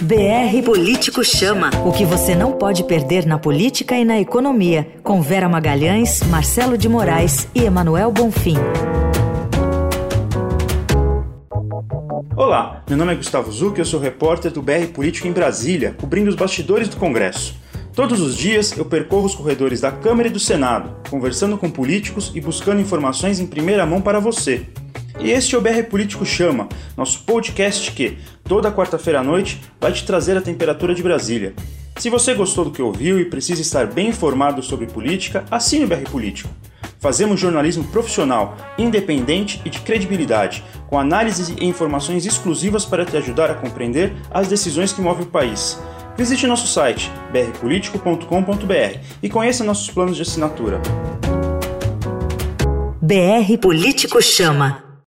BR Político Chama. O que você não pode perder na política e na economia. Com Vera Magalhães, Marcelo de Moraes e Emanuel Bonfim. Olá, meu nome é Gustavo Zuc e eu sou repórter do BR Político em Brasília, cobrindo os bastidores do Congresso. Todos os dias eu percorro os corredores da Câmara e do Senado, conversando com políticos e buscando informações em primeira mão para você. E este é o BR Político Chama, nosso podcast que, toda quarta-feira à noite, vai te trazer a temperatura de Brasília. Se você gostou do que ouviu e precisa estar bem informado sobre política, assine o BR Político. Fazemos jornalismo profissional, independente e de credibilidade, com análises e informações exclusivas para te ajudar a compreender as decisões que movem o país. Visite nosso site brpolitico.com.br e conheça nossos planos de assinatura. BR Político Chama.